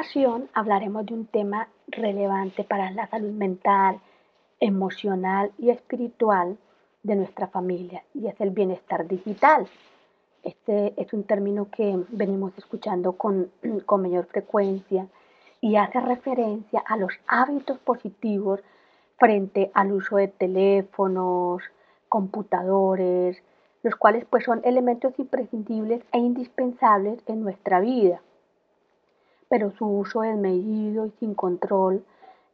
ocasión hablaremos de un tema relevante para la salud mental, emocional y espiritual de nuestra familia y es el bienestar digital. Este es un término que venimos escuchando con, con mayor frecuencia y hace referencia a los hábitos positivos frente al uso de teléfonos, computadores, los cuales pues son elementos imprescindibles e indispensables en nuestra vida. Pero su uso desmedido y sin control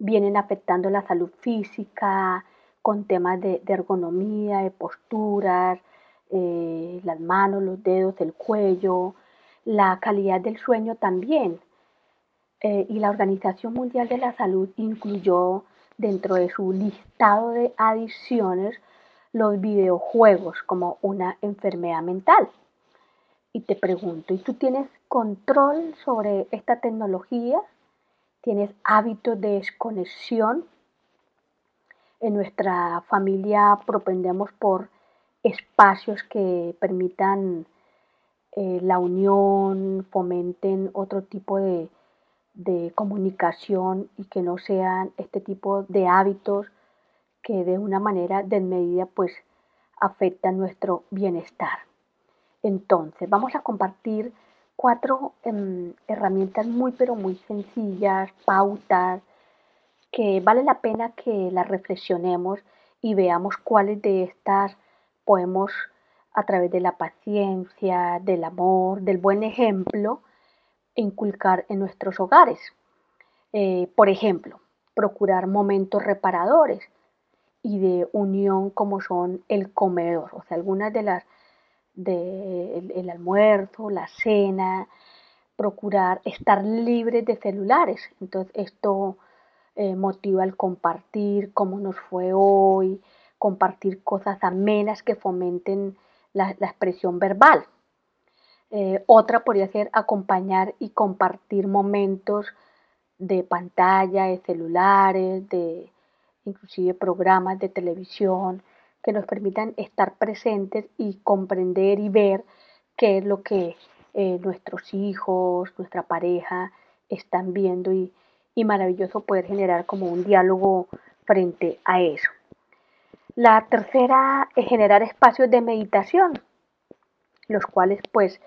vienen afectando la salud física con temas de, ergonomía, de posturas, eh, las manos, los dedos, el cuello, la calidad del sueño también. Eh, y la Organización Mundial de la Salud incluyó dentro de su listado de adicciones los videojuegos como una enfermedad mental. Y te pregunto, ¿y tú tienes control sobre esta tecnología? ¿Tienes hábitos de desconexión? En nuestra familia propendemos por espacios que permitan eh, la unión, fomenten otro tipo de, comunicación y que no sean este tipo de hábitos que de una manera desmedida pues afectan nuestro bienestar. Entonces, vamos a compartir cuatro em, herramientas muy pero muy sencillas, pautas, que vale la pena que las reflexionemos y veamos cuáles de estas podemos a través de la paciencia, del amor, del buen ejemplo, inculcar en nuestros hogares. Eh, por ejemplo, procurar momentos reparadores y de unión como son el comedor, o sea, algunas de las del el almuerzo, la cena, procurar estar libres de celulares. Entonces esto eh, motiva el compartir cómo nos fue hoy, compartir cosas amenas que fomenten la, expresión verbal. Eh, otra podría ser acompañar y compartir momentos de pantalla, de celulares, de inclusive programas de televisión que nos permitan estar presentes y comprender y ver qué es lo que eh, nuestros hijos, nuestra pareja están viendo y, y maravilloso poder generar como un diálogo frente a eso. La tercera es generar espacios de meditación, los cuales pues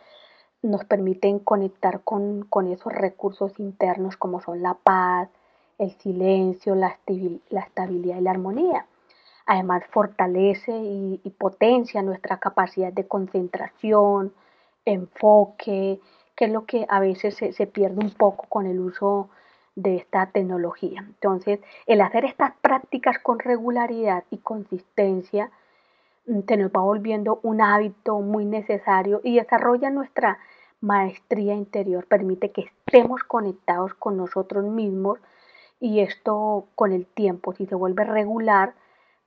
nos permiten conectar con, con esos recursos internos como son la paz, el silencio, la, estabilidad y la armonía. Además, fortalece y, potencia nuestra capacidad de concentración, enfoque, que es lo que a veces se, se pierde un poco con el uso de esta tecnología. Entonces, el hacer estas prácticas con regularidad y consistencia mm, se nos va volviendo un hábito muy necesario y desarrolla nuestra maestría interior, permite que estemos conectados con nosotros mismos y esto con el tiempo, si se vuelve regular,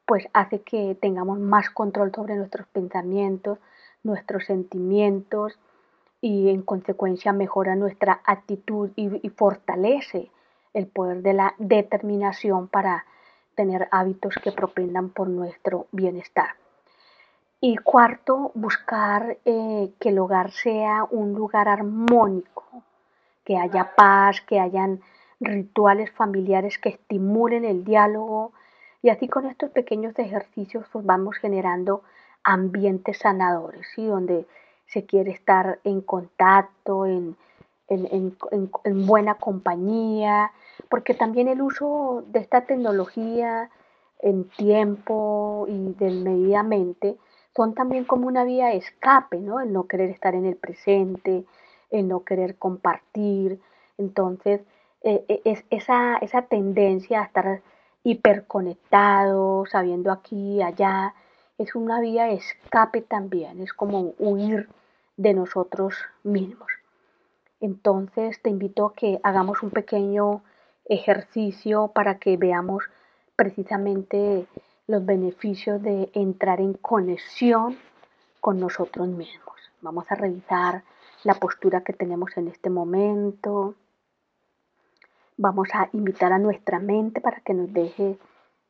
pues hace que tengamos más control sobre nuestros pensamientos, nuestros sentimientos y en consecuencia mejora nuestra actitud y, fortalece el poder de la determinación para tener hábitos que propendan por nuestro bienestar. Y cuarto, buscar eh, que el hogar sea un lugar armónico, que haya paz, que hayan rituales familiares que estimulen el diálogo y así con estos pequeños ejercicios pues vamos generando ambientes sanadores, ¿sí? donde se quiere estar en contacto, en, en, buena compañía, porque también el uso de esta tecnología en tiempo y desmedidamente son también como una vía de escape, ¿no? El no querer estar en el presente, el no querer compartir. Entonces, eh, eh, es esa, esa tendencia a estar hiperconectado, sabiendo aquí allá, es una vía de escape también, es como huir de nosotros mismos. Entonces te invito a que hagamos un pequeño ejercicio para que veamos precisamente los beneficios de entrar en conexión con nosotros mismos. Vamos a revisar la postura que tenemos en este momento, Vamos a invitar a nuestra mente para que nos deje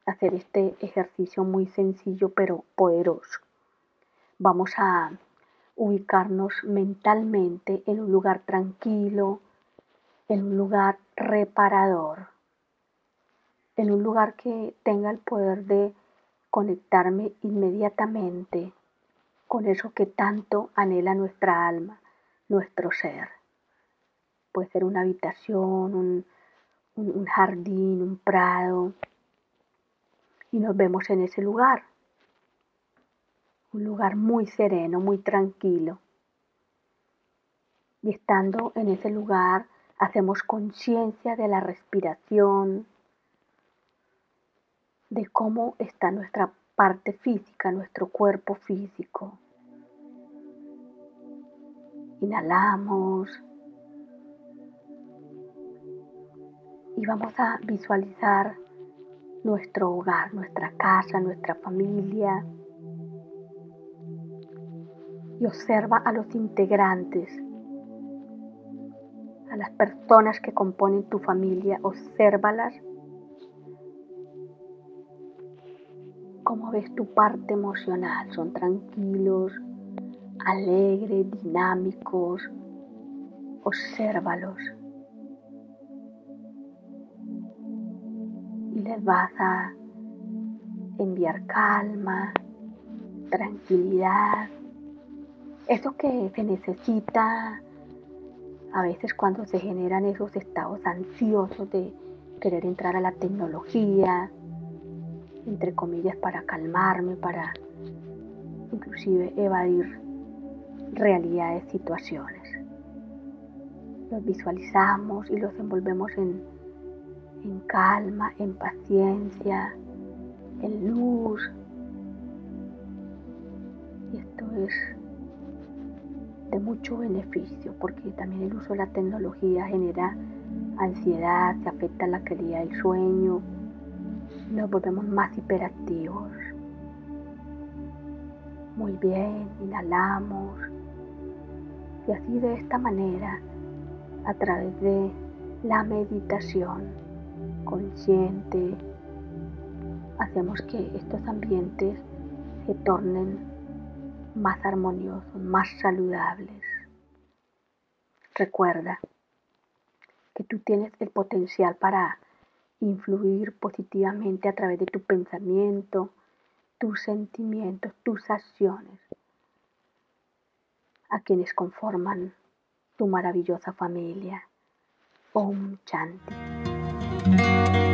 hacer este ejercicio muy sencillo pero poderoso. Vamos a ubicarnos mentalmente en un lugar tranquilo, en un lugar reparador, en un lugar que tenga el poder de conectarme inmediatamente con eso que tanto anhela nuestra alma, nuestro ser. Puede ser una habitación, un, un, jardín, un prado, y nos vemos en ese lugar. Un lugar muy sereno, muy tranquilo. Y estando en ese lugar, hacemos conciencia de la respiración, de cómo está nuestra parte física, nuestro cuerpo físico. Inhalamos y vamos a visualizar nuestro hogar, nuestra casa, nuestra familia. Y observa a los integrantes, a las personas que componen tu familia, obsérvalas cómo ves tu parte emocional. Son tranquilos, alegres, dinámicos. Obsérvalos. Les vas a enviar calma, tranquilidad. Eso que se necesita a veces cuando se generan esos estados ansiosos de querer entrar a la tecnología, entre comillas, para calmarme, para inclusive evadir realidades, situaciones. Los visualizamos y los envolvemos en, en calma, en paciencia, en luz. Y esto es de mucho beneficio porque también el uso de la tecnología genera ansiedad, se afecta la calidad del sueño, nos volvemos más hiperactivos. Muy bien, inhalamos. Y así de esta manera, a través de la meditación consciente, hacemos que estos ambientes se tornen más armoniosos, más saludables. Recuerda que tú tienes el potencial para influir positivamente a través de tu pensamiento, tus sentimientos, tus acciones a quienes conforman tu maravillosa familia. Om Chanti. Thank you.